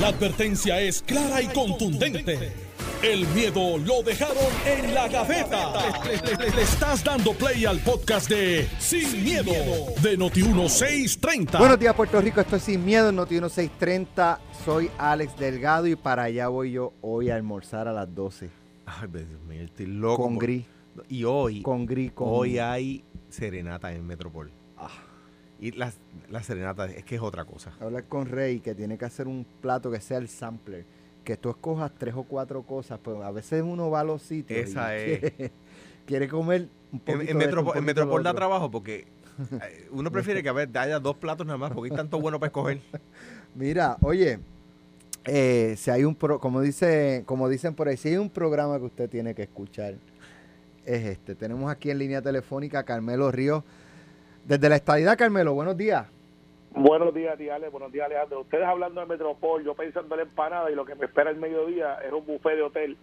La advertencia es clara y contundente. El miedo lo dejaron en la gaveta. Le, le- le estás dando play al podcast de Sin, miedo, de Noti1630. Buenos días, Puerto Rico. Esto es Sin Miedo en Noti 1630. Soy Alex Delgado y para allá voy yo hoy a almorzar a las 12. Ay, Dios mío, estoy loco. Con por- gris. Y hoy, Con gris, con... hoy hay serenata en Metropol. Y la, la serenata es que es otra cosa. Hablar con Rey que tiene que hacer un plato que sea el sampler. Que tú escojas tres o cuatro cosas. Pues a veces uno va a los sitios. Esa y es. Quiere, quiere comer un poquito En, de en esto, un poquito de da trabajo porque eh, uno prefiere que a ver, haya dos platos nada más porque hay tanto bueno para escoger. Mira, oye, eh, si hay un pro, como dice, como dicen por ahí, si hay un programa que usted tiene que escuchar, es este. Tenemos aquí en línea telefónica a Carmelo Ríos. Desde la estadidad, Carmelo, buenos días. Buenos días, Ale. Buenos días, Alejandro. Ustedes hablando de Metropol, yo pensando en la empanada y lo que me espera el mediodía es un buffet de hotel.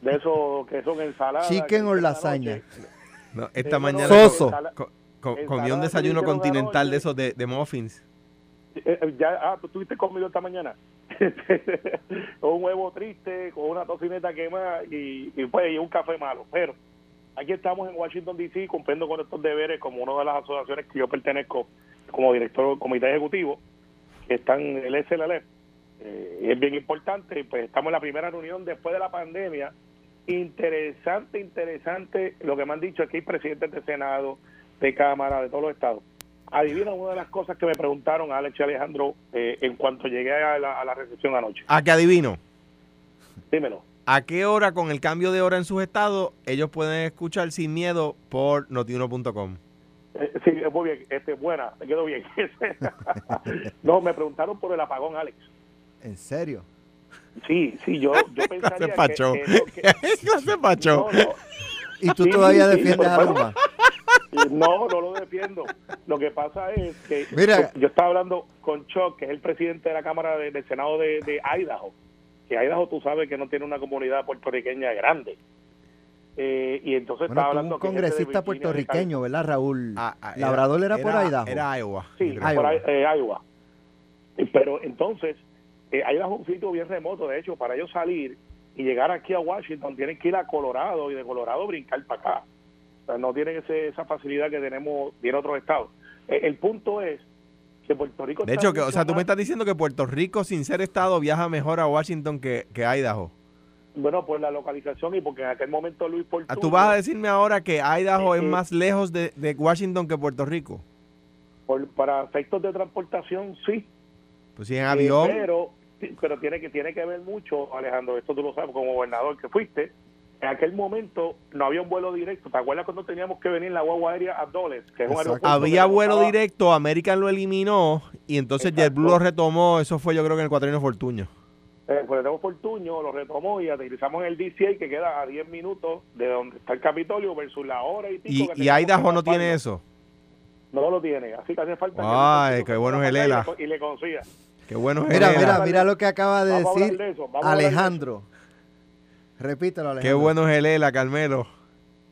De esos que son ensaladas. Chicken o lasaña. No, esta mañana no, Soso. co- co- ensalada comí un desayuno continental de esos de, de muffins. eh, eh, ya, ah, tú estuviste conmigo esta mañana. un huevo triste, con una tocineta quemada y, y, pues, y un café malo. Pero aquí estamos en Washington, D.C., cumpliendo con estos deberes como una de las asociaciones que yo pertenezco como director del comité ejecutivo, que están el SLL. Eh, es bien importante, pues estamos en la primera reunión después de la pandemia. Interesante, interesante. Lo que me han dicho que hay presidentes de Senado, de Cámara, de todos los estados. Adivina una de las cosas que me preguntaron Alex y Alejandro eh, en cuanto llegué a la, a la recepción anoche. ¿A qué adivino? Dímelo. ¿A qué hora con el cambio de hora en sus estados ellos pueden escuchar sin miedo por notiuno.com? Eh, sí, muy bien, este, buena, me quedo bien. no, me preguntaron por el apagón, Alex. ¿En serio? Sí, sí, yo, yo pensaría que, pacho? que eso que- ¿Qué clase pacho? no, no, ¿Y tú Sí, todavía sí, defiendes a. Luma? No, no lo defiendo. Lo que pasa es que Mira. yo estaba hablando con Chuck, que es el presidente de la Cámara de- del Senado de, de Idaho. Que Idaho tú sabes que no tiene una comunidad puertorriqueña grande. Eh, y entonces Bueno, estaba hablando un congresista puertorriqueño, ¿verdad, Raúl? Ah, ah, Labrador era, por Idaho. Era Iowa. Sí. Iowa. por eh, Iowa. Eh, Pero entonces, eh, Idaho es un sitio bien remoto. De hecho, para ellos salir y llegar aquí a Washington, tienen que ir a Colorado y de Colorado brincar para acá. O sea, no tienen ese- esa facilidad que tenemos en otros estados. Eh, el punto es que Puerto Rico. De hecho, que, o sea, tú me estás diciendo que Puerto Rico, sin ser estado, viaja mejor a Washington que, que Idaho. Bueno, por la localización y porque en aquel momento Luis Ah. ¿Tú vas a decirme ahora que Idaho es Eh, eh. más lejos de, de Washington que Puerto Rico? por- para efectos de transportación, sí. Pues si en Eh, avión... pero, pero tiene que tiene que ver mucho, Alejandro, esto tú lo sabes como gobernador que fuiste. En aquel momento no había un vuelo directo. ¿Te acuerdas cuando teníamos que venir en la guagua aérea a Dulles? Que es un aeropuerto Había que vuelo estaba- directo, American lo eliminó y entonces Exacto. JetBlue lo retomó. Eso fue yo creo que en el cuatrino Fortuño. Eh, pues tenemos Fortuño, lo retomó y aterrizamos en el DCA que queda a 10 minutos de donde está el Capitolio versus la hora y pico. Y, que y Idaho que no tiene eso. No lo tiene, así que hace falta. que Ay, Luis qué bueno es el ELA. Y le consiga. Qué bueno es Mira, el mira, ELA. mira lo que acaba de Vamos decir de eso, de Alejandro. Repítelo, Alejandro. Qué bueno es el ELA, Carmelo.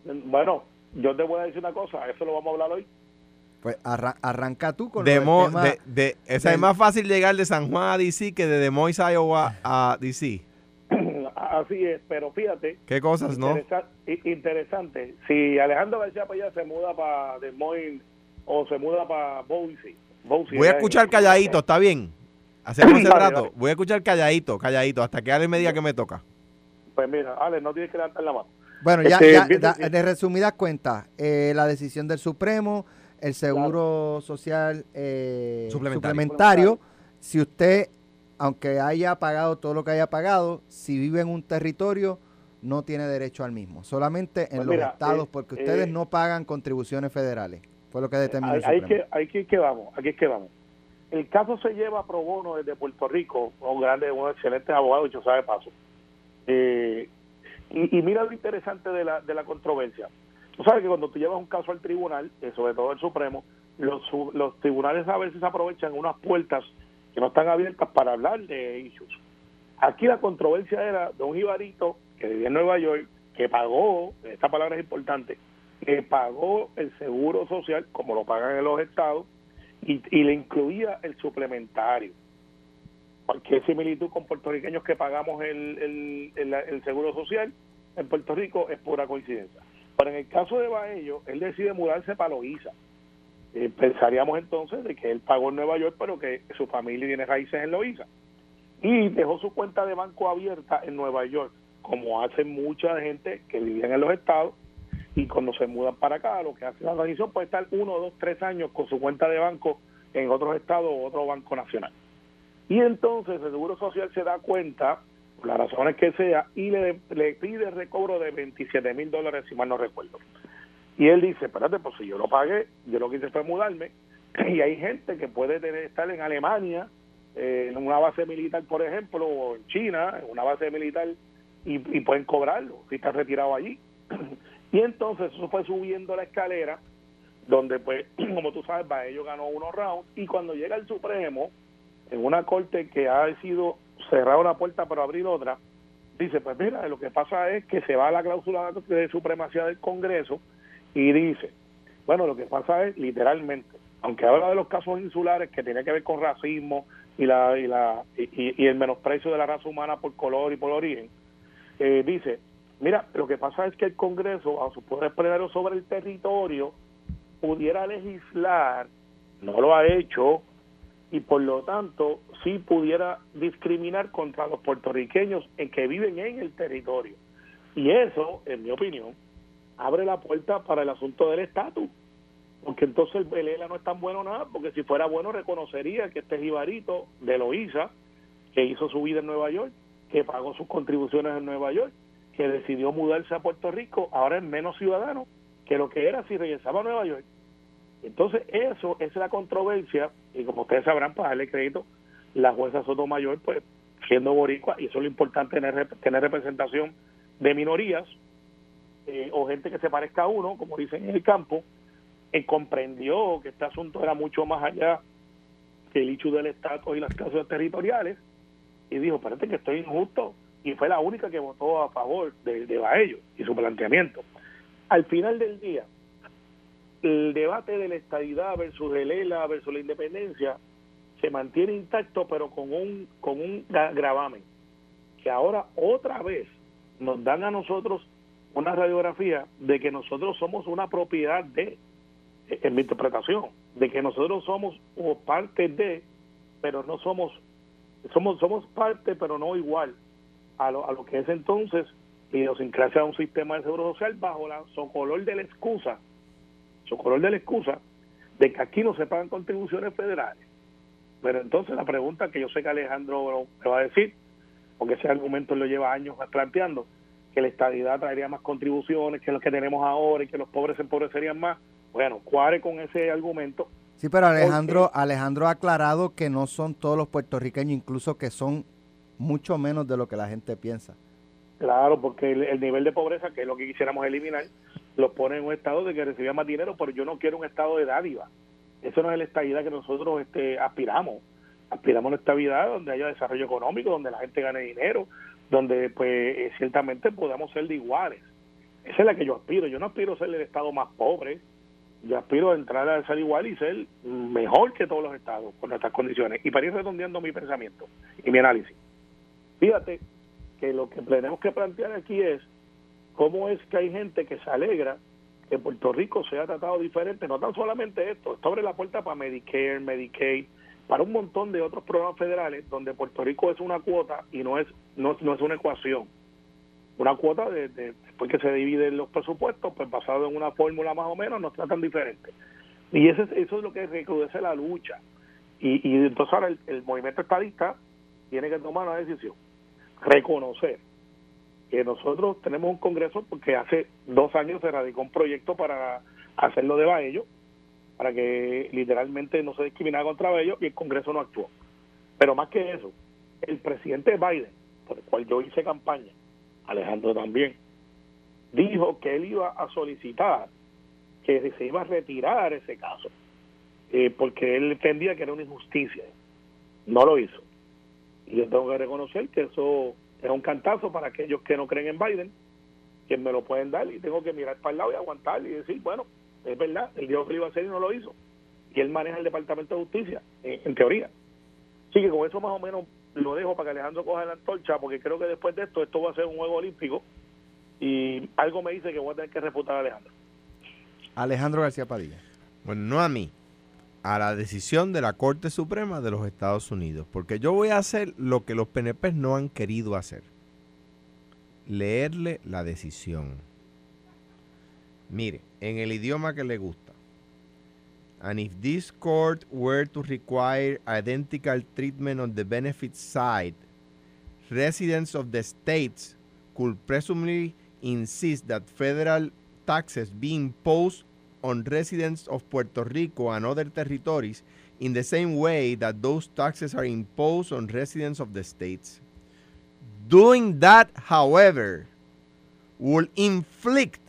Bueno, yo te voy a decir una cosa, eso lo vamos a hablar hoy. Pues arra- arranca tú con Mo- tema. de, de- esa es más fácil llegar de San Juan a DC que de Des Moines, Iowa a DC. Así es, pero fíjate, Qué cosas, ¿no? interesa- interesante. Si Alejandro García Payá se muda para Des Moines o se muda para Boise. Boise, Voy a ¿eh? escuchar calladito, ¿está bien? Hacemos ese dale. Voy a escuchar calladito, calladito, hasta que Ale me diga que me toca. Pues mira, Ale, no tienes que levantar la mano. Bueno, ya, Este, ya, bien da- sencillo. de resumidas cuentas, eh, la decisión del Supremo, el seguro social eh, Suplementario. suplementario, si usted, aunque haya pagado todo lo que haya pagado, si vive en un territorio, no tiene derecho al mismo, solamente en Pues los mira, estados, eh, porque eh, ustedes no pagan contribuciones federales. Fue lo que determinó Ahí, el Supremo. que, aquí es que vamos, aquí es que vamos. El caso se lleva pro bono desde Puerto Rico, un grande, un excelente abogado, dicho sabe paso. Eh, y, mira lo interesante de la, de la controversia. Tú sabes que cuando tú llevas un caso al tribunal, eh, sobre todo el Supremo, los, los tribunales a veces aprovechan unas puertas que no están abiertas para hablar de issues. Aquí la controversia era de un jibarito que vivía en Nueva York, que pagó, esta palabra es importante, que pagó el seguro social como lo pagan en los estados y, y le incluía el suplementario. Cualquier similitud con puertorriqueños que pagamos el, el, el, seguro social en Puerto Rico es pura coincidencia. Pero en el caso de Baello, él decide mudarse para Loíza. Eh, pensaríamos entonces de que él pagó en Nueva York, pero que su familia tiene raíces en Loíza. Y dejó su cuenta de banco abierta en Nueva York, como hace mucha gente que vivía en los estados, y cuando se mudan para acá, lo que hace la organización puede estar uno, dos, tres años con su cuenta de banco en otros estados o otro banco nacional. Y entonces el Seguro Social se da cuenta, por las razones que sea, y le, le pide recobro de 27 mil dólares, si mal no recuerdo. Y él dice, espérate, pues si yo lo pagué, yo lo que hice fue mudarme, y hay gente que puede tener, estar en Alemania, eh, en una base militar, por ejemplo, o en China, en una base militar, y, y pueden cobrarlo, si está retirado allí. y entonces eso fue subiendo la escalera, donde pues, como tú sabes, ellos ganó unos rounds, y cuando llega el Supremo, en una corte que ha sido cerrar una puerta para abrir otra, dice, pues mira, lo que pasa es que se va a la cláusula de supremacía del Congreso y dice, bueno, lo que pasa es literalmente, aunque habla de los casos insulares que tiene que ver con racismo y la y la y, el menosprecio de la raza humana por color y por origen, eh, dice, mira, lo que pasa es que el Congreso, a su poder plenario sobre el territorio, pudiera legislar, no lo ha hecho, y por lo tanto sí pudiera discriminar contra los puertorriqueños en que viven en el territorio. Y eso, en mi opinión, abre la puerta para el asunto del estatus, porque entonces el ELA no es tan bueno nada, porque si fuera bueno reconocería que este jibarito de Loíza, que hizo su vida en Nueva York, que pagó sus contribuciones en Nueva York, que decidió mudarse a Puerto Rico, ahora es menos ciudadano que lo que era si regresaba a Nueva York. Entonces, eso es la controversia, y como ustedes sabrán, para darle crédito, la jueza Sotomayor, pues, siendo boricua, y eso es lo importante, tener, tener representación de minorías, eh, o gente que se parezca a uno, como dicen en el campo, eh, comprendió que este asunto era mucho más allá que el hecho del Estado y las clases territoriales, y dijo, espérate que estoy injusto, y fue la única que votó a favor de, de Baello y su planteamiento. Al final del día, el debate de la estadidad versus el ELA versus la independencia se mantiene intacto pero con un con un gravamen que ahora otra vez nos dan a nosotros una radiografía de que nosotros somos una propiedad de en mi interpretación de que nosotros somos parte de pero no somos somos somos parte pero no igual a lo, a lo que es entonces idiosincrasia de un sistema de seguro social bajo la color de la excusa color de la excusa de que aquí no se pagan contribuciones federales. Pero entonces la pregunta que yo sé que Alejandro me va a decir, porque ese argumento lo lleva años planteando, que la estabilidad traería más contribuciones que los que tenemos ahora y que los pobres se empobrecerían más. Bueno, cuare con ese argumento. Sí, pero Alejandro, Alejandro ha aclarado que no son todos los puertorriqueños, incluso que son mucho menos de lo que la gente piensa. Claro, porque el, nivel de pobreza, que es lo que quisiéramos eliminar, los pone en un estado de que recibía más dinero, pero yo no quiero un estado de dádiva. Eso no es la estabilidad que nosotros este, aspiramos. Aspiramos a una estabilidad donde haya desarrollo económico, donde la gente gane dinero, donde pues eh, ciertamente podamos ser de iguales. Esa es la que yo aspiro. Yo no aspiro a ser el estado más pobre. Yo aspiro a entrar a ser igual y ser mejor que todos los estados con nuestras condiciones. Y para ir redondeando mi pensamiento y mi análisis. Fíjate que lo que tenemos que plantear aquí es cómo es que hay gente que se alegra que Puerto Rico sea tratado diferente, no tan solamente esto, esto abre la puerta para Medicare, Medicaid, para un montón de otros programas federales donde Puerto Rico es una cuota y no es no, es una ecuación. Una cuota de, después que se dividen los presupuestos, pues basado en una fórmula más o menos, nos tratan diferente. Y eso es, eso es lo que recrudece la lucha. Y, y entonces ahora el movimiento estadista tiene que tomar una decisión reconocer que nosotros tenemos un congreso porque hace dos años se radicó un proyecto para hacerlo de Baello, para que literalmente no se discriminara contra Baello y el congreso no actuó. Pero más que eso, el presidente Biden, por el cual yo hice campaña, Alejandro también, dijo que él iba a solicitar que se iba a retirar ese caso, eh, porque él entendía que era una injusticia. No lo hizo. Y yo tengo que reconocer que eso es un cantazo para aquellos que no creen en Biden, que me lo pueden dar y tengo que mirar para el lado y aguantar y decir, bueno, es verdad, el dijo que lo iba a hacer y no lo hizo. Y él maneja el Departamento de Justicia, en, teoría. Así que con eso más o menos lo dejo para que Alejandro coja la antorcha, porque creo que después de esto, esto va a ser un juego olímpico y algo me dice que voy a tener que refutar a Alejandro. Alejandro García Padilla. Bueno, no a mí, a la decisión de la Corte Suprema de los Estados Unidos, porque yo voy a hacer lo que los PNP no han querido hacer, leerle la decisión. Mire, en el idioma que le gusta. And if this court were to require identical treatment on the benefit side, residents of the states could presumably insist that federal taxes be imposed on residents of Puerto Rico and other territories in the same way that those taxes are imposed on residents of the states. Doing that, however, will inflict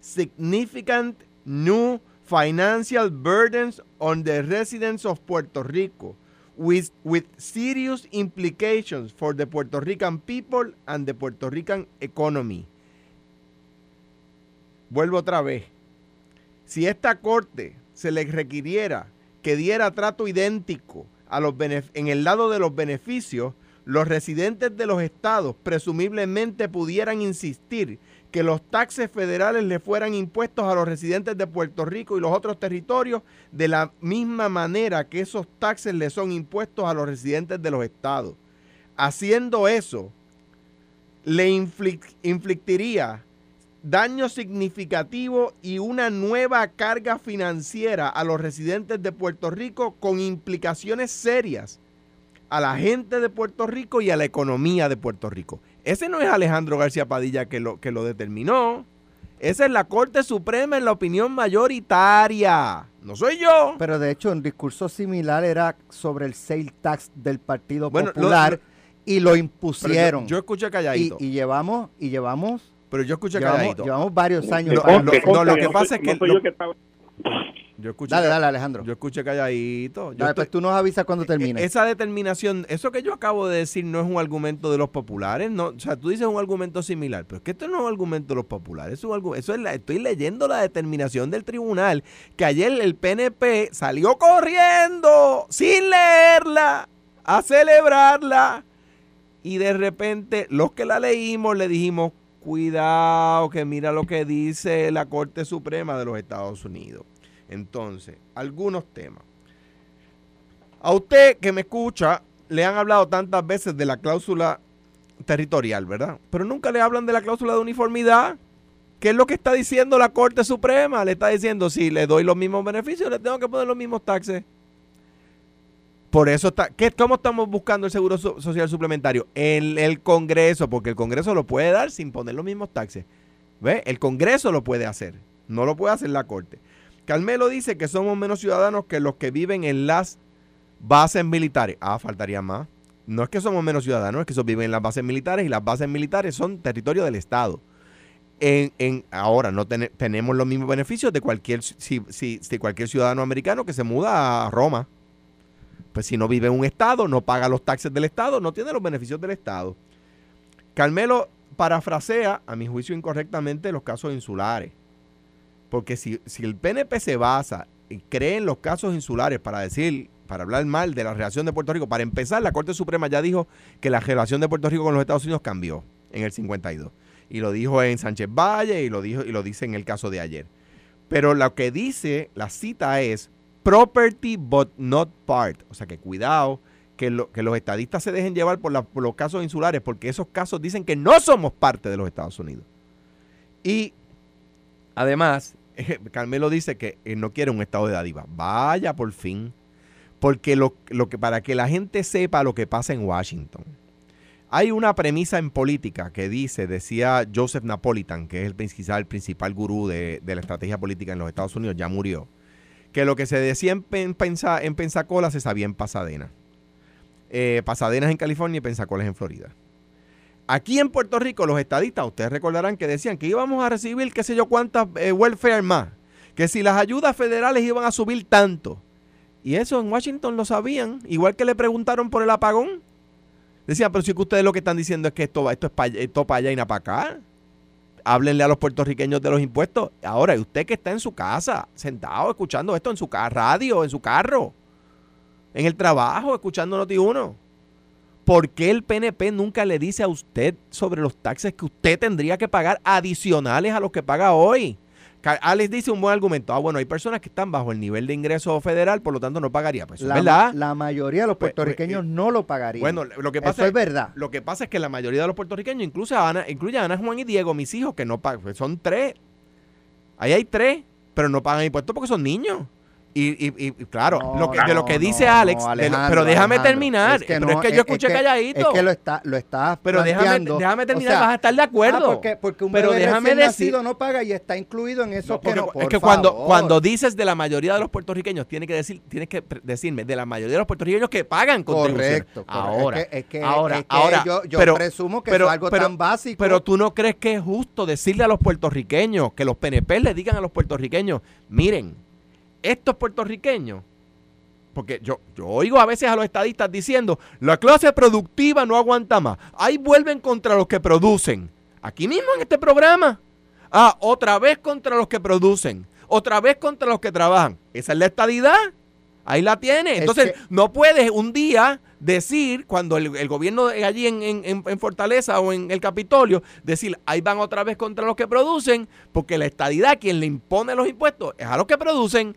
significant new financial burdens on the residents of Puerto Rico with, with serious implications for the Puerto Rican people and the Puerto Rican economy. Vuelvo otra vez. Si esta corte se le requiriera que diera trato idéntico a los en el lado de los beneficios, los residentes de los estados presumiblemente pudieran insistir que los taxes federales le fueran impuestos a los residentes de Puerto Rico y los otros territorios de la misma manera que esos taxes le son impuestos a los residentes de los estados. Haciendo eso, le inflictiría daño significativo y una nueva carga financiera a los residentes de Puerto Rico con implicaciones serias a la gente de Puerto Rico y a la economía de Puerto Rico. Ese no es Alejandro García Padilla que lo, que lo determinó. Esa es la Corte Suprema en la opinión mayoritaria. No soy yo. Pero de hecho, un discurso similar era sobre el sale tax del Partido Popular y lo impusieron. Yo, escuché calladito. Y, llevamos, y llevamos. Pero yo escuché calladito. Llevamos varios años. No, lo que pasa es que. Yo escuché dale, dale, Alejandro. Yo escuché calladito. Yo pues tú nos avisas cuando e, e, termine. Esa determinación, eso que yo acabo de decir no es un argumento de los populares. No, o sea, tú dices un argumento similar, pero es que esto no es un argumento de los populares. Es un, eso es la, estoy leyendo la determinación del tribunal que ayer el PNP salió corriendo sin leerla a celebrarla. Y de repente, los que la leímos le dijimos, cuidado, que mira lo que dice la Corte Suprema de los Estados Unidos. Entonces, algunos temas. A usted que me escucha, le han hablado tantas veces de la cláusula territorial, ¿verdad? Pero nunca le hablan de la cláusula de uniformidad. ¿Qué es lo que está diciendo la Corte Suprema? Le está diciendo, si le doy los mismos beneficios, le tengo que poner los mismos taxes. Por eso está, ¿qué, ¿cómo estamos buscando el seguro social suplementario? En el Congreso, porque el Congreso lo puede dar sin poner los mismos taxes. ¿Ve? El Congreso lo puede hacer, no lo puede hacer la Corte. Carmelo dice que somos menos ciudadanos que los que viven en las bases militares. Ah, faltaría más. No es que somos menos ciudadanos, es que esos viven en las bases militares y las bases militares son territorio del Estado. En, ahora no tenemos los mismos beneficios de cualquier, si, si, cualquier ciudadano americano que se muda a Roma. Pues si no vive en un Estado, no paga los taxes del Estado, no tiene los beneficios del Estado. Carmelo parafrasea, a mi juicio incorrectamente, los casos insulares. Porque si, el PNP se basa y cree en los casos insulares para decir, para hablar mal de la relación de Puerto Rico, para empezar, la Corte Suprema ya dijo que la relación de Puerto Rico con los Estados Unidos cambió en el 52. Y lo dijo en Sánchez Valle y lo, dijo, y lo dice en el caso de ayer. Pero lo que dice la cita es property but not part. O sea que cuidado que, que los estadistas se dejen llevar por, por, los casos insulares, porque esos casos dicen que no somos parte de los Estados Unidos. Y además, Carmelo dice que no quiere un estado de dádiva. Vaya por fin. Porque lo, que, para que la gente sepa lo que pasa en Washington, hay una premisa en política que dice, decía Joseph Napolitan, que es el, quizá el principal gurú de, la estrategia política en los Estados Unidos, ya murió, que lo que se decía en, en Pensacola se sabía en Pasadena. Eh, Pasadenas en California y Pensacola en Florida. Aquí en Puerto Rico, los estadistas, ustedes recordarán que decían que íbamos a recibir qué sé yo cuántas eh, welfare más, que si las ayudas federales iban a subir tanto. Y eso en Washington lo sabían, igual que le preguntaron por el apagón. Decían, pero si que ustedes lo que están diciendo es que esto, esto es para allá y no para acá. Háblenle a los puertorriqueños de los impuestos. Ahora, usted que está en su casa, sentado, escuchando esto en su radio, en su carro, en el trabajo, escuchando Noti1 ¿Por qué el PNP nunca le dice a usted sobre los taxes que usted tendría que pagar adicionales a los que paga hoy? Alex dice un buen argumento. Ah, bueno, hay personas que están bajo el nivel de ingreso federal, por lo tanto no pagaría. Pues, La, ¿verdad? la mayoría de los Pues, puertorriqueños pues, no lo pagarían. Bueno, lo que pasa Eso es verdad. Lo que pasa es que la mayoría de los puertorriqueños, incluso a Ana, incluye a Ana, Juan y Diego, mis hijos, que no pagan, pues son tres. Ahí hay tres, pero no pagan impuestos porque son niños. Y, y- y- claro, No, lo que, de lo que dice no, Alex, pero déjame Alejandro, terminar. que pero no, es que yo escuché que- calladito. Es que lo está, lo está pero déjame, déjame O terminar, sea, vas a estar de acuerdo. Ah, porque, porque un Pero bebé déjame decir- nacido no paga y está incluido en eso que no. es por que cuando, favor. cuando dices de la mayoría de los puertorriqueños, tienes que decir, tienes que decirme de la mayoría de los puertorriqueños que pagan. Correcto, correcto. Ahora, Es que- es ahora, es que ahora, yo, yo pero- presumo que pero- es algo pero- tan básico. Pero tú no crees que es justo decirle a los puertorriqueños, que los PNP le digan a los puertorriqueños, miren, estos puertorriqueños, porque yo, yo oigo a veces a los estadistas diciendo, la clase productiva no aguanta más. Ahí vuelven contra los que producen. Aquí mismo en este programa. Ah, otra vez contra los que producen. Otra vez contra los que trabajan. Esa es la estadidad. Ahí la tiene. Es Entonces, que- no puedes un día decir, cuando el, el gobierno allí en- en Fortaleza o en el Capitolio, decir, ahí van otra vez contra los que producen, porque la estadidad, quien le impone los impuestos, es a los que producen.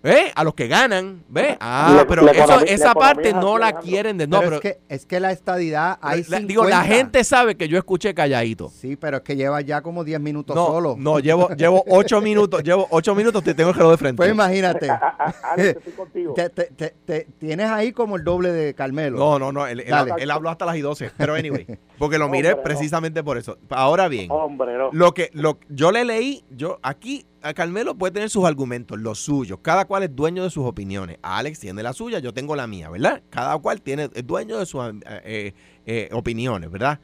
¿Ve? A los que ganan, ¿ve? Ah, La- pero la eso, economía- esa parte no la quieren de no, pero, pero, es, que, es que la estadidad hay la- digo, la 50. gente sabe que yo escuché calladito. Sí, pero es que lleva ya como 10 minutos No, solo. no, llevo, llevo ocho minutos, llevo ocho minutos, te tengo el reloj de frente. Pues imagínate. A- a- Alex, estoy contigo. te, te- te- te- tienes ahí como el doble de Carmelo. No, no, no, él, él- habló hasta las y 12, pero anyway, porque lo Hombre, miré no. precisamente por eso. Ahora bien, Hombre, no. lo que lo, yo le leí, yo aquí a Carmelo puede tener sus argumentos, los suyos, cada cual es dueño de sus opiniones. Alex tiene la suya, yo tengo la mía, ¿verdad? Cada cual tiene es dueño de sus eh, eh, eh, opiniones, ¿verdad?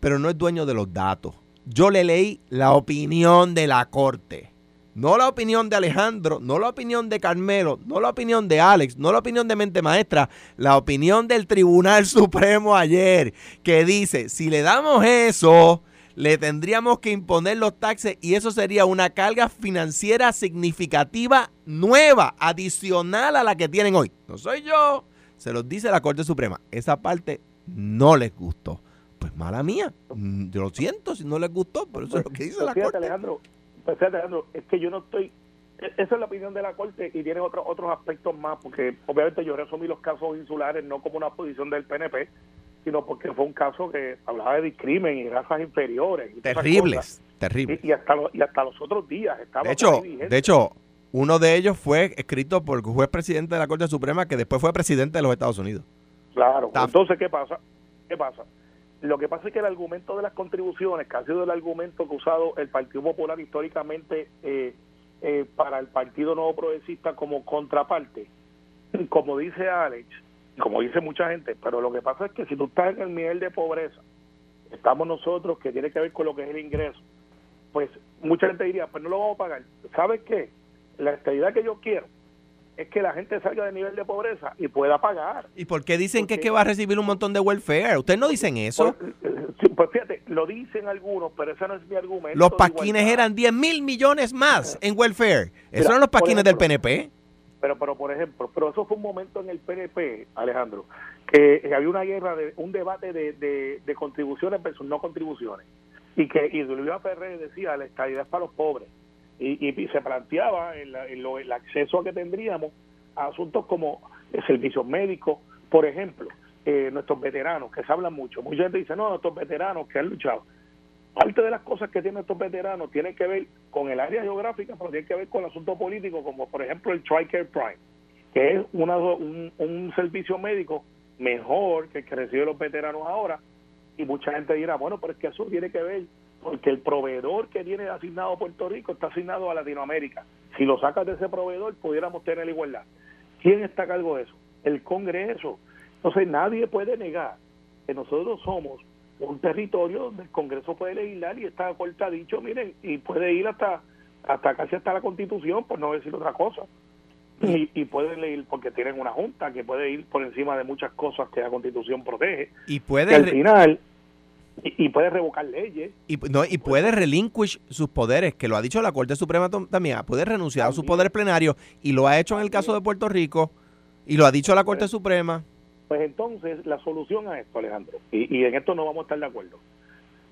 Pero no es dueño de los datos. Yo le leí la opinión de la corte. No la opinión de Alejandro, no la opinión de Carmelo, no la opinión de Alex, no la opinión de Mente Maestra, la opinión del Tribunal Supremo ayer, que dice, si le damos eso, le tendríamos que imponer los taxes y eso sería una carga financiera significativa nueva, adicional a la que tienen hoy. No soy yo, se los dice la Corte Suprema. Esa parte no les gustó. Pues mala mía, Mm, yo lo siento si no les gustó, pero eso es lo que dice Pues la fíjate, Corte. Alejandro, pues fíjate, Alejandro, es que yo no estoy. e- Esa es la opinión de la Corte y tiene otros otros aspectos más, porque obviamente yo resumí los casos insulares no como una posición del PNP, sino porque fue un caso que hablaba de discrimen y razas inferiores. y Terribles, terribles. Y, y hasta los, y hasta los otros días estaba De hecho, de hecho, uno de ellos fue escrito por el juez presidente de la Corte Suprema que después fue presidente de los Estados Unidos. Claro. Está- Entonces, ¿qué pasa? ¿Qué pasa? Lo que pasa es que el argumento de las contribuciones, que ha sido el argumento que ha usado el Partido Popular históricamente eh, eh, para el Partido Nuevo Progresista como contraparte, como dice Alex, como dice mucha gente, pero lo que pasa es que si tú estás en el nivel de pobreza, estamos nosotros, que tiene que ver con lo que es el ingreso, pues mucha gente diría, pues no lo vamos a pagar. ¿Sabes qué? La estabilidad que yo quiero es que la gente salga del nivel de pobreza y pueda pagar. ¿Y por qué dicen que es que va a recibir un montón de welfare? Ustedes no dicen eso. Pues, eh, pues fíjate, lo dicen algunos, pero ese no es mi argumento. Los paquines eran 10 mil millones más en welfare. Esos eran los paquines del PNP. Pero, pero por ejemplo, pero eso fue un momento en el PNP, Alejandro, que eh, había una guerra, de, un debate de, de, contribuciones versus no contribuciones. Y que y Luis Ferrer decía, la estabilidad es para los pobres. Y, y, se planteaba el- lo- el acceso que tendríamos a asuntos como eh, servicios médicos, por ejemplo, eh, nuestros veteranos, que se hablan mucho. Mucha gente dice, no, nuestros veteranos que han luchado. Parte de las cosas que tienen estos veteranos tienen que ver con el área geográfica, pero tienen que ver con el asunto político, como por ejemplo el TRICARE Prime, que es una, un, un servicio médico mejor que el que reciben los veteranos ahora. Y mucha gente dirá, bueno, pero es que eso tiene que ver porque el proveedor que tiene asignado Puerto Rico está asignado a Latinoamérica. Si lo sacas de ese proveedor, pudiéramos tener la igualdad. ¿Quién está a cargo de eso? El Congreso. Entonces nadie puede negar que nosotros somos un territorio donde el Congreso puede legislar y esta corte ha dicho, miren, y puede ir hasta hasta casi hasta la Constitución, por no decir otra cosa. Y, y pueden leer porque tienen una junta que puede ir por encima de muchas cosas que la Constitución protege. Y puede, al final, y, y puede revocar leyes. y, no, y puede relinquish sus poderes, que lo ha dicho la Corte Suprema también. Puede renunciar a sus poderes plenarios y lo ha hecho en el caso de Puerto Rico y lo ha dicho la Corte Pues- Suprema. Pues entonces, la solución a esto, Alejandro, y, y en esto no vamos a estar de acuerdo,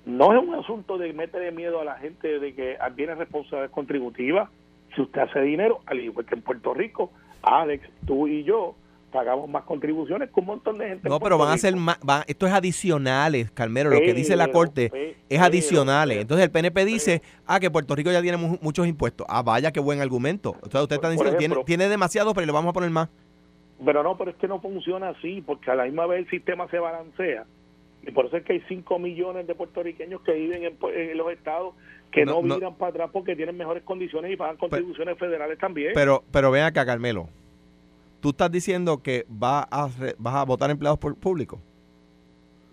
no es un asunto de meterle miedo a la gente de que viene responsabilidad contributiva. Si usted hace dinero, al igual que en Puerto Rico, Alex, tú y yo pagamos más contribuciones que un montón de gente. en No, pero van a ser más, va- esto es adicionales, Carmelo, lo que dice la Corte es adicionales. pero, Entonces el PNP dice, ah, que Puerto Rico ya tiene mu- muchos impuestos. Ah, vaya, qué buen argumento. Entonces usted está diciendo, por tiene, ejemplo- tiene demasiado, pero le vamos a poner más. Pero no, pero es que no funciona así, porque a la misma vez el sistema se balancea. Y por eso es que hay 5 millones de puertorriqueños que viven en, en los estados que No, no, no. miran para atrás porque tienen mejores condiciones y pagan contribuciones federales también. Pero, pero ven acá, Carmelo. Tú estás diciendo que va a vas a votar empleados por- públicos.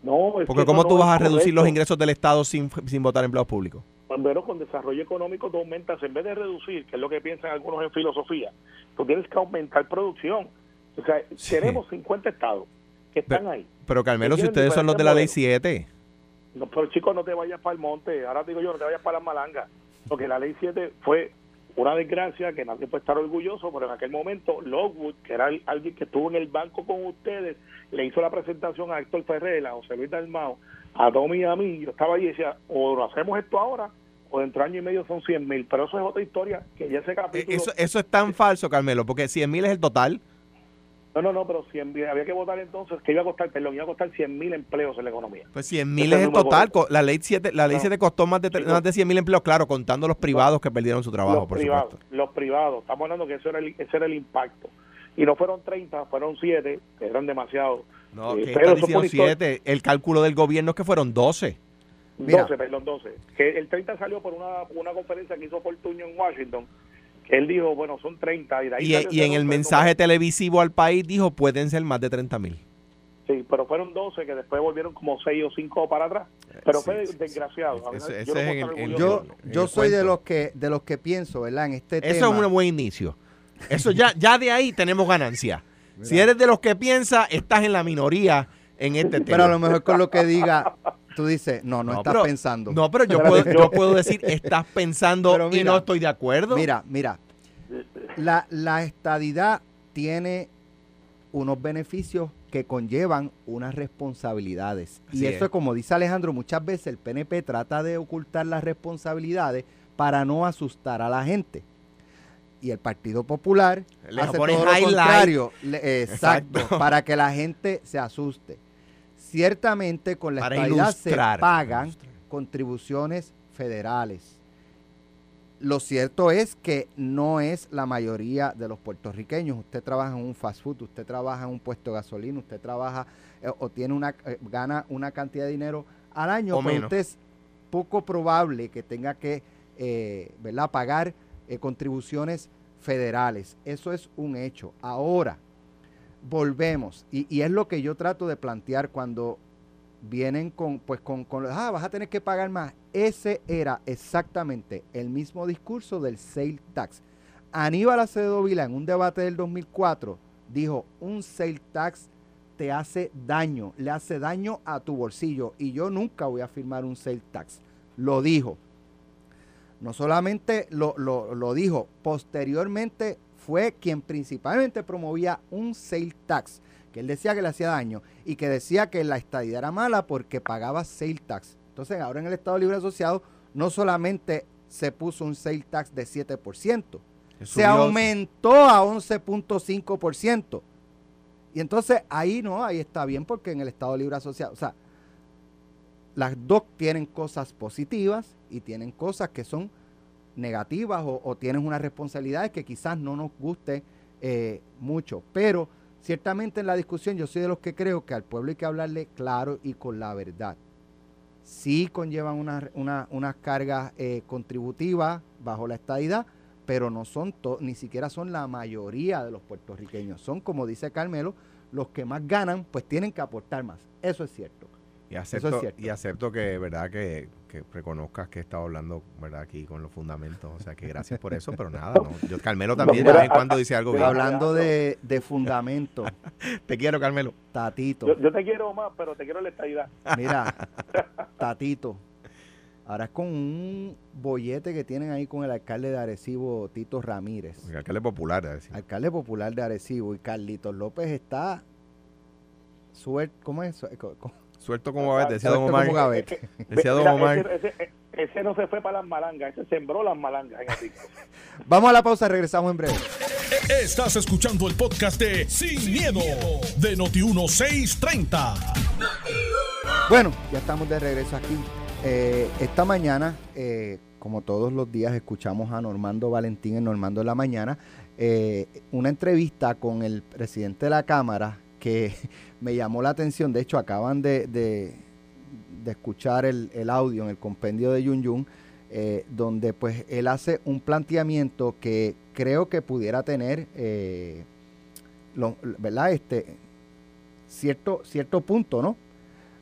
no, es Porque que ¿cómo eso tú no vas a reducir los ingresos del Estado sin, sin votar empleados públicos? Pero con desarrollo económico tú aumentas, en vez de reducir, que es lo que piensan algunos en filosofía, tú tienes que aumentar producción. O sea, Sí. tenemos 50 estados que están ahí. Pero Carmelo, si ustedes son los de la ley diferentes 7, No, pero chicos, no te vayas para el monte. Ahora digo yo, no te vayas para las malangas. Porque la ley 7 fue una desgracia que nadie puede estar orgulloso, pero en aquel momento Lockwood, que era el- alguien que estuvo en el banco con ustedes, le hizo la presentación a Héctor Ferrer, a José Luis Dalmao, a Tommy y a mí. Yo estaba ahí y decía, o lo hacemos esto ahora, o dentro de año y medio son 100 mil. Pero eso es otra historia, que ya ese capítulo... Eh, eso, eso es tan falso, Carmelo, porque 100 mil es el total. No, no, no, pero 100 mil. Había que votar entonces, que iba a costar, perdón, iba a costar 100 mil empleos en la economía. Pues 100 mil es el total. correcto. La ley 7, la ley No. 7 costó más de, más de 100 mil empleos, claro, contando los privados que perdieron su trabajo, los por privados, supuesto. los privados. Estamos hablando que ese era, el, ese era el impacto. Y no fueron 30, fueron 7, que eran demasiados. No, Eh, que pero diciendo historia- 7. El cálculo del gobierno es que fueron 12. Mira. 12, perdón, 12. Que el 30 salió por una, una conferencia que hizo Fortuño en Washington, él dijo, bueno, son 30. Y, de ahí Y, en el número. mensaje televisivo al país dijo, pueden ser más de 30 mil. Sí, pero fueron 12 que después volvieron como 6 o 5 para atrás. Pero Sí, fue sí, desgraciado. Yo es en el-. Yo, soy de los que de los que pienso, ¿verdad? En este Eso tema. es un buen inicio. Eso ya, ya de ahí tenemos ganancia. Si eres de los que piensa, estás en la minoría en este tema. Pero a lo mejor con lo que diga, tú dices, no, no, estás pero- pensando. No, pero yo puedo, yo- puedo decir, estás pensando y no estoy de acuerdo. Mira, mira. La, la estadidad tiene unos beneficios que conllevan unas responsabilidades. Así y eso es. como dice Alejandro, muchas veces el PNP trata de ocultar las responsabilidades para no asustar a la gente. Y el Partido Popular Le hace todo lo highlight. contrario. Le- exacto, Exacto. para que la gente se asuste. Ciertamente con la estadidad se pagan Ilustrar. contribuciones federales. Lo cierto es que no es la mayoría de los puertorriqueños. Usted trabaja en un fast food, usted trabaja en un puesto de gasolina, usted trabaja eh, o tiene una eh, gana una cantidad de dinero al año, O pero menos. usted es poco probable que tenga que eh, ¿verdad? pagar contribuciones federales. Eso es un hecho. Ahora, volvemos, y, es lo que yo trato de plantear cuando vienen con, pues con, con, ah, vas a tener que pagar más. Ese era exactamente el mismo discurso del sale tax. Aníbal Acevedo Vila en un debate del 2004 dijo, un sale tax te hace daño, le hace daño a tu bolsillo y yo nunca voy a firmar un sale tax. Lo dijo. No solamente lo, lo dijo, posteriormente fue quien principalmente promovía un sale tax, que él decía que le hacía daño y que decía que la estadía era mala porque pagaba sale tax. Entonces ahora en el Estado Libre Asociado no solamente se puso un sale tax de 7%, se aumentó a 11.5%. Y entonces ahí no, ahí está bien porque en el Estado Libre Asociado, o sea, las dos tienen cosas positivas y tienen cosas que son negativas o, o tienen unas responsabilidades que quizás no nos guste eh, mucho. Pero ciertamente en la discusión yo soy de los que creo que al pueblo hay que hablarle claro y con la verdad. Sí conllevan una- una- unas cargas eh, contributivas bajo la estadidad, pero no son ni siquiera son la mayoría de los puertorriqueños. Son, como dice Carmelo, los que más ganan, pues tienen que aportar más. Eso es cierto. Y Eso acepto, es cierto. y acepto que, verdad, que, que reconozcas que he estado hablando, verdad, aquí con los fundamentos. O sea, que gracias por eso, pero nada, ¿no? Yo, Carmelo también de vez en cuando dice algo bien. Hablando de, de fundamento, Te quiero, Carmelo. Tatito. Yo, yo te quiero más, pero te quiero la estadidad. Mira, Tatito. Ahora es con un bollete que tienen ahí con el alcalde de Arecibo, Tito Ramírez. El alcalde popular, a decir. Alcalde popular de Arecibo. Y Carlitos López está suerte, ¿cómo es? Co- Suelto como gavete, decía Don Omar. como gavete. Decía Don Omar. Ese, ese- ese no se fue para las malangas, ese sembró las malangas en el. Vamos a la pausa, regresamos en breve. Estás escuchando el podcast de Sin, miedo, de Noti1630. Bueno, ya estamos de regreso aquí. Eh, esta mañana, eh, como todos los días, escuchamos a Normando Valentín en Normando en la Mañana, eh, una entrevista con el presidente de la Cámara que me llamó la atención. De hecho, acaban de, de- escuchar el, el audio en el compendio de Yun Yun, eh, donde pues él hace un planteamiento que creo que pudiera tener, eh, lo- ¿verdad? Este, cierto, cierto punto, ¿no?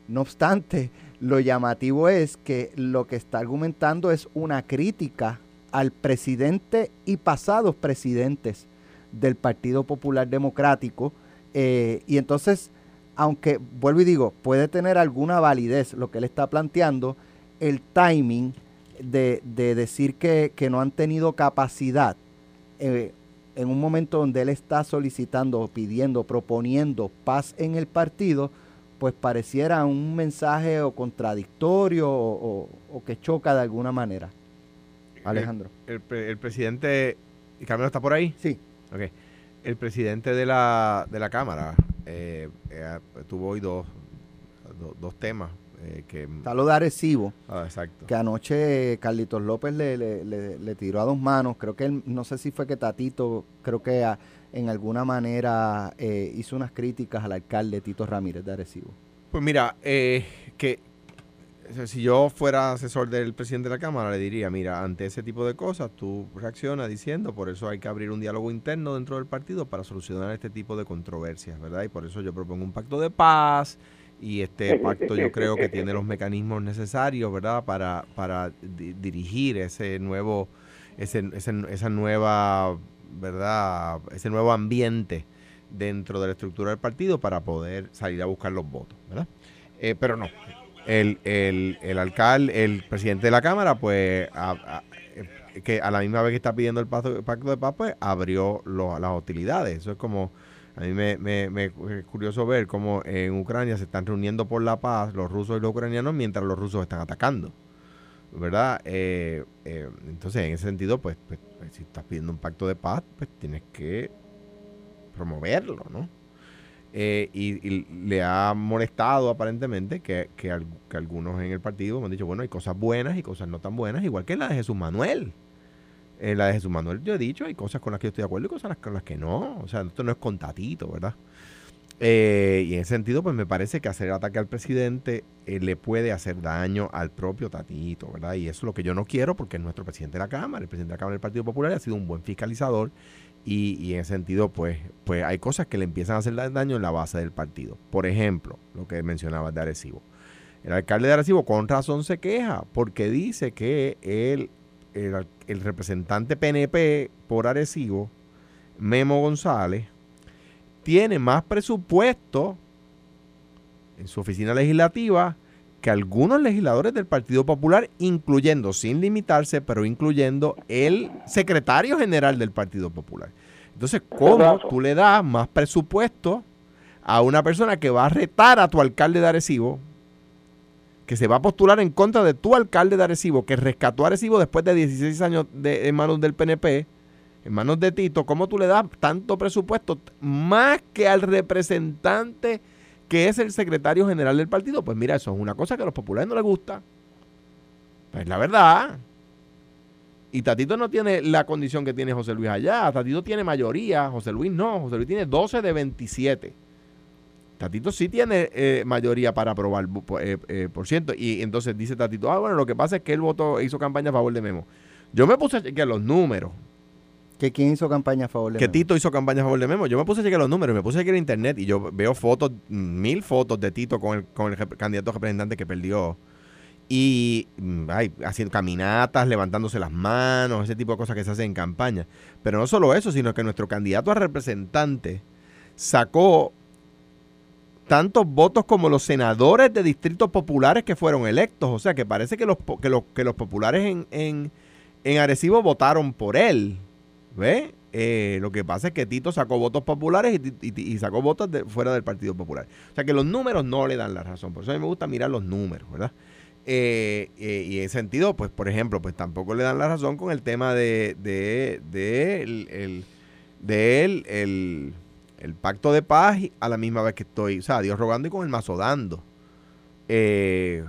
No obstante, lo llamativo es que lo que está argumentando es una crítica al presidente y pasados presidentes del Partido Popular Democrático. Eh, y entonces, aunque vuelvo y digo, puede tener alguna validez lo que él está planteando, el timing de, de decir que, que no han tenido capacidad eh, en un momento donde él está solicitando, pidiendo, proponiendo paz en el partido, pues pareciera un mensaje o contradictorio o, o- o que choca de alguna manera. Alejandro. El, pre- el presidente. ¿Y Carmelo está por ahí? Sí. Ok. El presidente de la, de la Cámara eh, eh, tuvo hoy dos, do- dos temas eh, que... Está lo de Arecibo, Ah, exacto. que anoche Carlitos López le, le- le- le tiró a dos manos. Creo que él, no sé si fue que Tatito, creo que a- en alguna manera eh, hizo unas críticas al alcalde Tito Ramírez de Arecibo. Pues mira, eh, que si yo fuera asesor del presidente de la Cámara, le diría, mira, ante ese tipo de cosas, tú reaccionas diciendo, por eso hay que abrir un diálogo interno dentro del partido para solucionar este tipo de controversias, ¿verdad? Y por eso yo propongo un pacto de paz y este pacto yo creo que tiene los mecanismos necesarios, ¿verdad? Para, para di- dirigir ese nuevo, ese, ese- esa nueva, ¿verdad? Ese nuevo ambiente dentro de la estructura del partido para poder salir a buscar los votos, ¿verdad? Eh, pero no, el, el, el alcalde, el presidente de la Cámara, pues, que a la misma vez que está pidiendo el pacto, el pacto de paz, pues, abrió lo- las hostilidades. Eso es como, a mí me, me, me es curioso ver cómo en Ucrania se están reuniendo por la paz los rusos y los ucranianos mientras los rusos están atacando. ¿Verdad? Eh, eh, entonces, en ese sentido, pues, pues, pues, si estás pidiendo un pacto de paz, pues tienes que promoverlo, ¿no? Eh, y, le ha molestado aparentemente que, que que algunos en el partido me han dicho, bueno, hay cosas buenas y cosas no tan buenas, igual que la de Jesús Manuel. En la de Jesús Manuel yo he dicho, hay cosas con las que yo estoy de acuerdo y cosas con las que no. O sea, esto no es con Tatito, ¿verdad? Eh, y en ese sentido, pues me parece que hacer ataque al presidente eh, le puede hacer daño al propio Tatito, ¿verdad? Y eso es lo que yo no quiero porque es nuestro presidente de la Cámara, el presidente de la Cámara del Partido Popular ha sido un buen fiscalizador y, y en ese sentido, pues, pues hay cosas que le empiezan a hacer da- daño en la base del partido. Por ejemplo, lo que mencionabas de Arecibo. El alcalde de Arecibo con razón se queja porque dice que el, el, el representante PNP por Arecibo, Memo González, tiene más presupuesto en su oficina legislativa que algunos legisladores del Partido Popular, incluyendo, sin limitarse, pero incluyendo el secretario general del Partido Popular. Entonces, ¿cómo tú le das más presupuesto a una persona que va a retar a tu alcalde de Arecibo, que se va a postular en contra de tu alcalde de Arecibo, que rescató a Arecibo después de 16 años de, en manos del PNP, en manos de Tito, ¿cómo tú le das tanto presupuesto más que al representante que es el secretario general del partido? Pues mira, eso es una cosa que a los populares no les gusta. Pues la verdad. Y Tatito no tiene la condición que tiene José Luis allá. Tatito tiene mayoría, José Luis no. José Luis tiene 12 de 27. Tatito sí tiene eh, mayoría para aprobar eh, eh, por ciento. Y entonces dice Tatito, ah, bueno, lo que pasa es que él votó, hizo campaña a favor de Memo. Yo me puse a chequear los números. ¿Que ¿Quién hizo campaña a favor de Que Memo? Tito hizo campaña a favor de Memo. Yo me puse a chequear los números, me puse a chequear internet y yo veo fotos, mil fotos de Tito con el, con el candidato representante que perdió. Y mm, ay, haciendo caminatas, levantándose las manos, ese tipo de cosas que se hacen en campaña. Pero no solo eso, sino que nuestro candidato a representante sacó tantos votos como los senadores de distritos populares que fueron electos. O sea, que parece que los, que los, que los populares en, en, en Arecibo votaron por él. ¿Ve? Eh, lo que pasa es que Tito sacó votos populares y, sacó votos de, fuera del Partido Popular. O sea que los números no le dan la razón. Por eso a mí me gusta mirar los números, ¿verdad? Eh, eh, y en ese sentido, pues, por ejemplo, pues tampoco le dan la razón con el tema de, de, de el, el, el, pacto de paz a la misma vez que estoy, o sea, Dios rogando y con el mazo dando. Eh,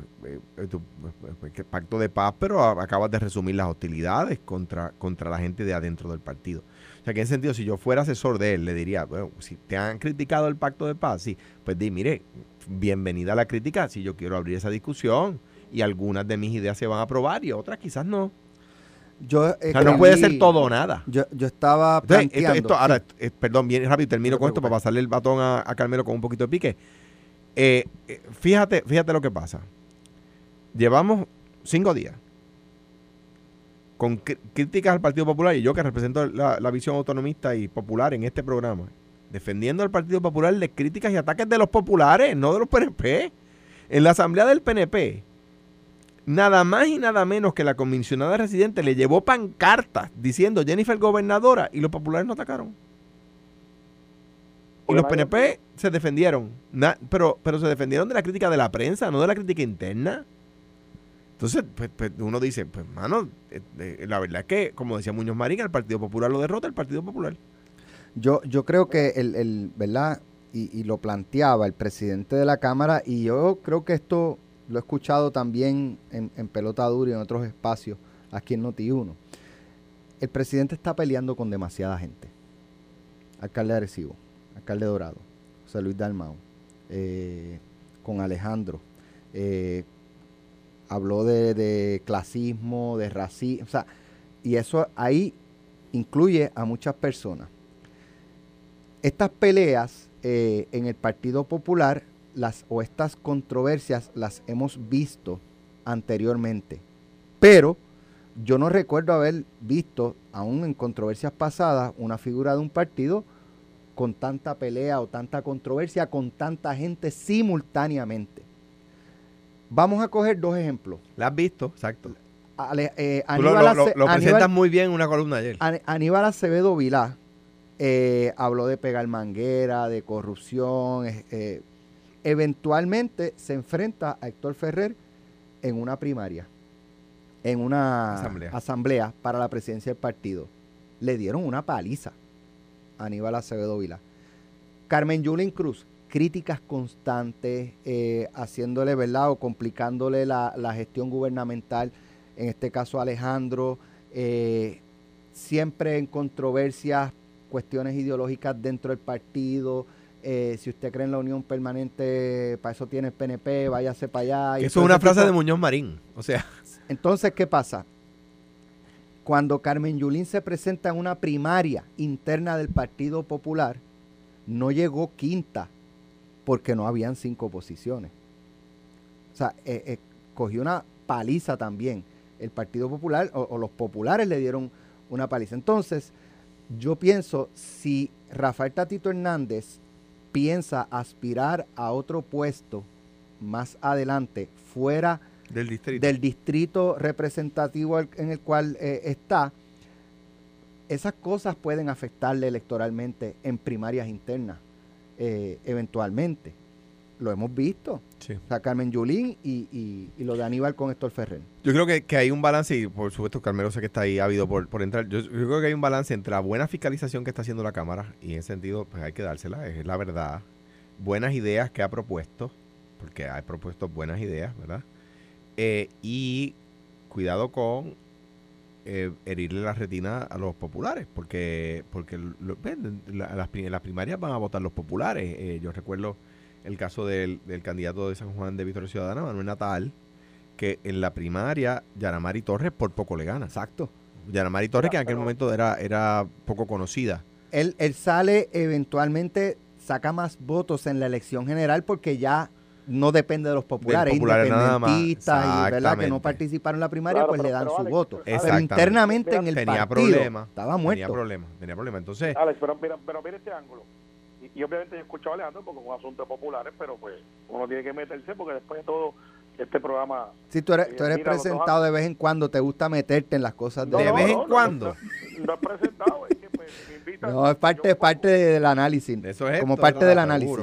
pacto de paz, pero acabas de resumir las hostilidades contra, contra la gente de adentro del partido. O sea, que en ese sentido, si yo fuera asesor de él, le diría, bueno, si te han criticado el pacto de paz, sí, pues di, mire, bienvenida a la crítica, si yo quiero abrir esa discusión y algunas de mis ideas se van a aprobar y otras quizás no. Yo, o sea, no puede ser todo o nada. Yo, yo estaba planteando... ahora, eh, perdón, bien rápido, termino con esto para pasarle el batón a, Carmelo con un poquito de pique. Eh, eh, fíjate, fíjate lo que pasa. Llevamos cinco días con críticas al Partido Popular y yo que represento la, visión autonomista y popular en este programa, defendiendo al Partido Popular de críticas y ataques de los populares, no de los PNP. En la asamblea del PNP, nada más y nada menos que la comisionada residente le llevó pancartas diciendo Jennifer gobernadora y los populares no atacaron. Y los PNP se defendieron, pero, pero se defendieron de la crítica de la prensa, no de la crítica interna. Entonces, pues, pues, uno dice, pues, mano, eh, la verdad es que, como decía Muñoz Marín, el Partido Popular lo derrota el Partido Popular. Yo, yo creo que el, el ¿verdad? Y, lo planteaba el presidente de la Cámara, y yo creo que esto lo he escuchado también en, Pelota Dura y en otros espacios aquí en Noti1. El presidente está peleando con demasiada gente. Alcalde de Arecibo, alcalde Dorado, José Luis Dalmau, eh, con Alejandro, eh, habló de, clasismo, de racismo, o sea, y eso ahí incluye a muchas personas. Estas peleas eh, en el Partido Popular las, o estas controversias las hemos visto anteriormente, pero yo no recuerdo haber visto, aún en controversias pasadas, una figura de un partido con tanta pelea o tanta controversia, con tanta gente simultáneamente. Vamos a coger dos ejemplos. ¿La has visto? Exacto. Eh, lo, presentas muy bien en una columna ayer. Aníbal Acevedo Vilá eh, habló de pegar manguera, de corrupción. Eh, eventualmente se enfrenta a Héctor Ferrer en una primaria, en una asamblea. para la presidencia del partido. Le dieron una paliza Aníbal Acevedo Vilá. Carmen Yulín Cruz críticas constantes, eh, haciéndole, ¿verdad? O complicándole la, gestión gubernamental, en este caso Alejandro, eh, siempre en controversias, cuestiones ideológicas dentro del partido. Eh, si usted cree en la unión permanente, para eso tiene el PNP, váyase para allá. eso es una frase de Muñoz Marín, o sea. Entonces, ¿qué pasa? Cuando Carmen Yulín se presenta en una primaria interna del Partido Popular, no llegó quinta porque no habían cinco posiciones. O sea, eh, eh, cogió una paliza también. El Partido Popular o, los populares le dieron una paliza. Entonces, yo pienso, si Rafael Tatito Hernández piensa aspirar a otro puesto más adelante, fuera del distrito, del distrito representativo en el cual eh, está, esas cosas pueden afectarle electoralmente en primarias internas. Eh, eventualmente. Lo hemos visto. O sea, Carmen Yulín y, lo de Aníbal con Héctor Ferrer. Yo creo que, hay un balance, y por supuesto Carmelo sé que está ahí ávido por, por entrar. Yo, creo que hay un balance entre la buena fiscalización que está haciendo la Cámara, y en ese sentido, pues hay que dársela, es la verdad. Buenas ideas que ha propuesto, porque ha propuesto buenas ideas, ¿verdad? Eh, y cuidado con eh, herirle la retina a los populares, porque porque las, primarias van a votar los populares. Eh, yo recuerdo el caso del, candidato de San Juan de Victoria Ciudadana, Manuel Natal, que en la primaria Yaramari Torres por poco le gana. Exacto. Yaramari Torres, que en aquel momento era, era poco conocida. Él, él sale eventualmente, saca más votos en la elección general porque ya no depende de los populares, independentistas y ¿verdad? que no participaron en la primaria, pues le dan su voto. Pero internamente en el tenía partido problema, estaba muerto. Tenía problema, tenía problema. Entonces, Alex, pero mira, pero mira este ángulo. Y, obviamente yo he escuchado a Alejandro porque es un asunto de populares, pero pues uno tiene que meterse porque después de todo este programa... Si tú eres, tú eres presentado de vez en cuando, te gusta meterte en las cosas de... ¿De vez en cuando? No, es presentado, es que pues, me invitan, No, es parte, yo es parte del análisis. Eso es como esto, parte del análisis.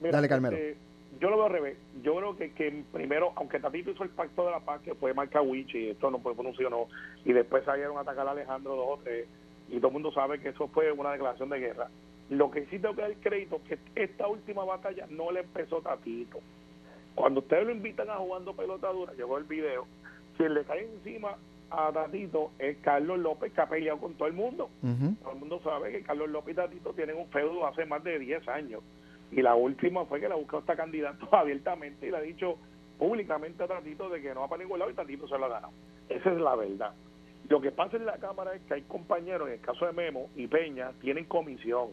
Mira, Dale, Carmelo. este, yo lo veo al revés. Yo creo que, que primero, aunque Tatito hizo el pacto de la paz, que fue marca Wichi, y esto no fue funcionó, y después salieron a atacar a Alejandro dos o tres, y todo el mundo sabe que eso fue una declaración de guerra. Lo que sí tengo que dar crédito es que esta última batalla no le empezó Tatito. Cuando ustedes lo invitan a jugando pelota dura, llegó el video, quien le cae encima a Tatito es Carlos López, que ha peleado con todo el mundo. Todo el mundo sabe que Carlos López y Tatito tienen un feudo hace más de 10 años. Y la última fue que le buscó esta candidato abiertamente y le ha dicho públicamente a Tatito de que no va para ningún lado y Tatito se lo ha ganado. Esa es la verdad. Lo que pasa en la Cámara es que hay compañeros, en el caso de Memo y Peña, tienen comisión.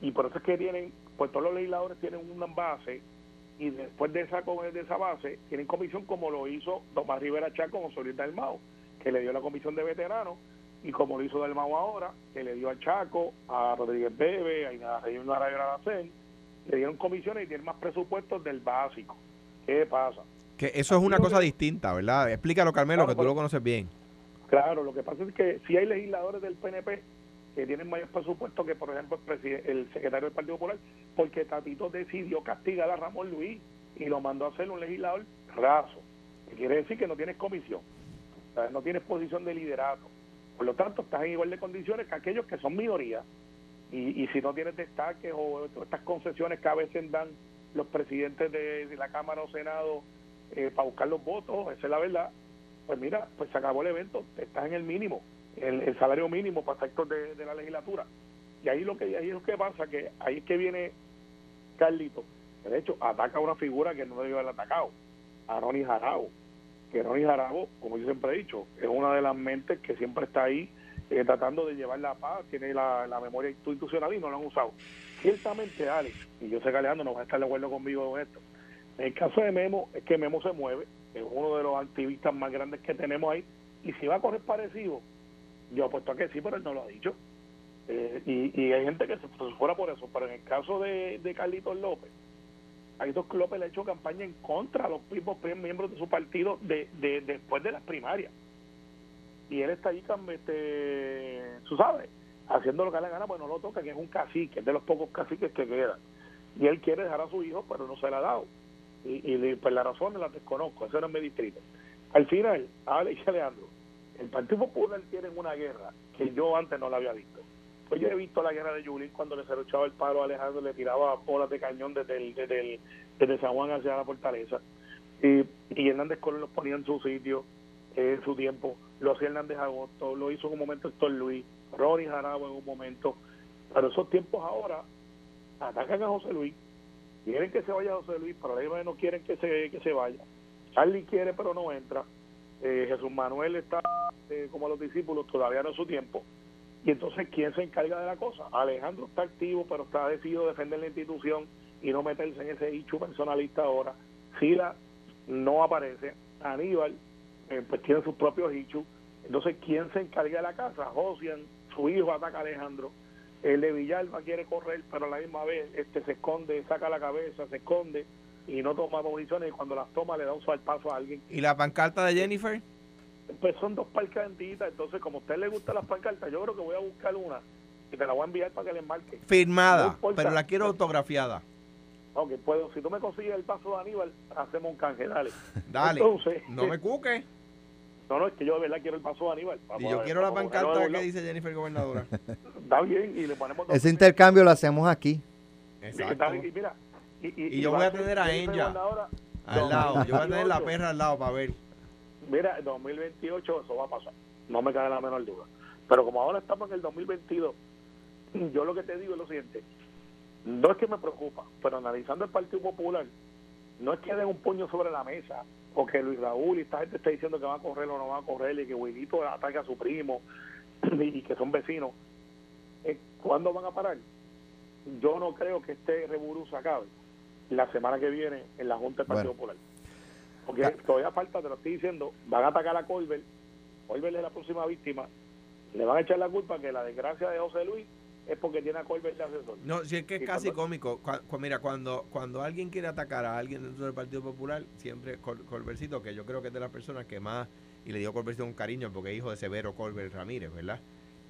Y por eso es que tienen, pues todos los legisladores tienen una base y después de esa, de esa base tienen comisión como lo hizo Tomás Rivera Chaco con Solís Dalmao, que le dio la comisión de veteranos y como lo hizo Dalmao ahora, que le dio a Chaco, a Rodríguez Bebe, a Reina Radio Aracén, le dieron comisiones y tienen más presupuestos del básico. ¿Qué pasa? Que eso es una cosa distinta, ¿verdad? Explícalo, Carmelo, Claro, que tú lo conoces bien. Claro, lo que pasa es que si hay legisladores del PNP que tienen mayor presupuesto que, por ejemplo, el, el secretario del Partido Popular, porque Tatito decidió castigar a Ramón Luis y lo mandó a hacer un legislador raso. Que quiere decir que no tienes comisión, no tienes posición de liderato. Por lo tanto, estás en igual de condiciones que aquellos que son minoría. Y, y si no tienes destaques o estas concesiones que a veces dan los presidentes de, la Cámara o Senado eh, para buscar los votos, esa es la verdad, pues mira, pues se acabó el evento, estás en el mínimo, el, el salario mínimo para efectos de, de la legislatura. Y ahí lo que ahí es lo que pasa, que ahí es que viene Carlito, de hecho ataca a una figura que no debió haber atacado, a Ronnie Jarabo, que Ronnie Jarabo, como yo siempre he dicho, es una de las mentes que siempre está ahí eh, tratando de llevar la paz, tiene la, la memoria institucional y no lo han usado. Ciertamente, Alex, y yo sé que Alejandro no va a estar de acuerdo conmigo en esto, en el caso de Memo, es que Memo se mueve, es uno de los activistas más grandes que tenemos ahí, y si va a correr parecido, yo apuesto a que sí, pero él no lo ha dicho. Eh, y, y hay gente que se fuera por eso, pero en el caso de, de Carlitos López, Carlitos López le ha hecho campaña en contra de los mismos miembros de su partido de, de- después de las primarias. Y él está allí, este, tú sabes, haciendo lo que le gana, pues no lo toca, que es un cacique, es de los pocos caciques que quedan. Y él quiere dejar a su hijo, pero no se le ha dado. Y, y pues la razón las desconozco, eso no es mi distrito. Al final, Alex y Alejandro, el Partido Popular tiene una guerra que yo antes no la había visto. Pues yo he visto la guerra de Yulín cuando le cerruchaba el paro a Alejandro, le tiraba bolas de cañón desde, el, desde, desde San Juan hacia la fortaleza. Y, y Hernández Colón los ponía en su sitio, en su tiempo. Lo hacía Hernández Agosto, lo hizo en un momento Héctor Luis, Ronnie Jarabo en un momento. Pero esos tiempos ahora atacan a José Luis, quieren que se vaya José Luis, pero la no quieren que se, que se vaya. Charlie quiere, pero no entra. Eh, Jesús Manuel está eh, como los discípulos, todavía no es su tiempo. Y entonces, ¿quién se encarga de la cosa? Alejandro está activo, pero está decidido a defender la institución y no meterse en ese hecho personalista ahora. Sila no aparece. Aníbal, eh, pues tiene sus propios hechos. Entonces, ¿quién se encarga de la casa? Josian, su hijo ataca a Alejandro. El de Villalba quiere correr, pero a la misma vez este se esconde, saca la cabeza, se esconde y no toma posiciones. Y cuando las toma, le da un paso a alguien ¿Y la pancarta de Jennifer? pues son dos pancartitas, entonces como a usted le gustan las pancartas, yo creo que voy a buscar una y te la voy a enviar para que le marque. Firmada, pero la quiero autografiada. Ok, puedo, si tú me consigues el paso de Aníbal, hacemos un canje, dale. Dale, Entonces, no me cuques. No, no, es que yo de verdad quiero el paso de Aníbal. Y yo quiero la pancarta que dice Jennifer Gobernadora. Está bien, y le ponemos dos- Ese intercambio lo hacemos aquí. Exacto. Y mira, y, y- Y yo voy a tener a ella. Al lado. Yo voy a tener la 2028. perra al lado para ver. Mira, en 2028 eso va a pasar, no me cabe la menor duda. Pero como ahora estamos en el 2022, yo lo que te digo es lo siguiente, no es que me preocupa, pero analizando el Partido Popular, no es que den un puño sobre la mesa, porque Luis Raúl y esta gente está diciendo que va a correr o no va a correr, y que Huilito ataque a su primo, y que son vecinos. Eh, ¿Cuándo van a parar? Yo no creo que este reburú se acabe la semana que viene en la Junta del Partido Popular. Porque todavía falta, te lo estoy diciendo, van a atacar a Colbert, Colbert es la próxima víctima, le van a echar la culpa que la desgracia de José Luis es porque tiene a Colbert de asesor. No, si es que es Y casi cuando- cómico. Cu- mira, cuando, cuando alguien quiere atacar a alguien dentro del Partido Popular, siempre Col- Colbercito, que yo creo que es de las personas que más, y le digo Colbercito con cariño porque es hijo de Severo Colbert Ramírez, ¿verdad?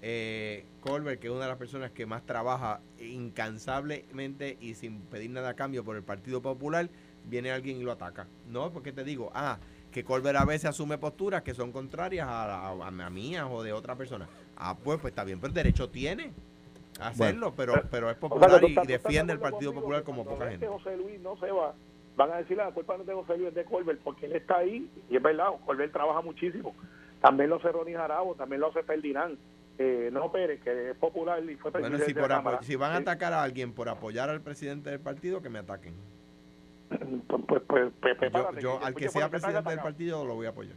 eh, Colbert, que es una de las personas que más trabaja incansablemente y sin pedir nada a cambio por el Partido Popular, viene alguien y lo ataca. No, porque te digo, ah, que Colbert a veces asume posturas que son contrarias a, a, a mías o de otra persona. Ah, pues, pues está bien, pero el derecho tiene hacerlo, pero, pero es O sea, popular tú y estás- estás defiende el de Partido conmigo Popular como poca gente. José Luis no se va, van a decir la culpa no es de José Luis, es de Colbert, porque él está ahí, y es verdad, Colbert trabaja muchísimo. También lo hace Ronnie Jarabo, también lo hace Ferdinand. Eh, no Pérez, que es popular y fue Bueno, presidente si, de por la apo- si van a atacar a alguien por apoyar al presidente del partido, que me ataquen. Pues, pues, pues, pues, Yo, yo que al que sea presidente del partido lo voy a apoyar.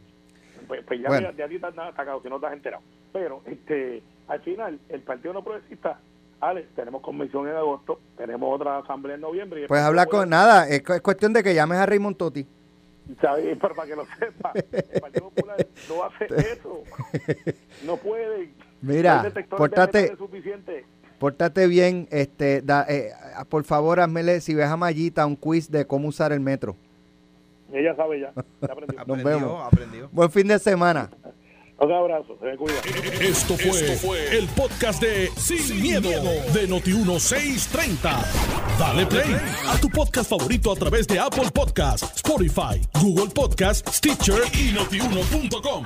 Pues, pues ya, Bueno. ya, ya a ti te han atacado si no te has enterado. Pero este, al final, el Partido No Progresista, Alex, tenemos convención en agosto, tenemos otra asamblea en noviembre. y Pues habla con nada, es, cu- es cuestión de que llames a Raymond Totti. ¿sabes? Pero para que lo sepa, el Partido Popular no hace eso. No puede. Mira, suficientes. pórtate bien, este, da- eh, por favor, hazmele, si ves a Mayita, un quiz de cómo usar el metro. Ella sabe ya. ya aprendió. Aprendió, vemos. aprendió. Buen fin de semana. Un abrazo, se me cuida. Esto fue, el podcast de Sin, miedo, de Noti1630. Dale play a tu podcast favorito a través de Apple Podcasts, Spotify, Google Podcasts, Stitcher y notiuno.com.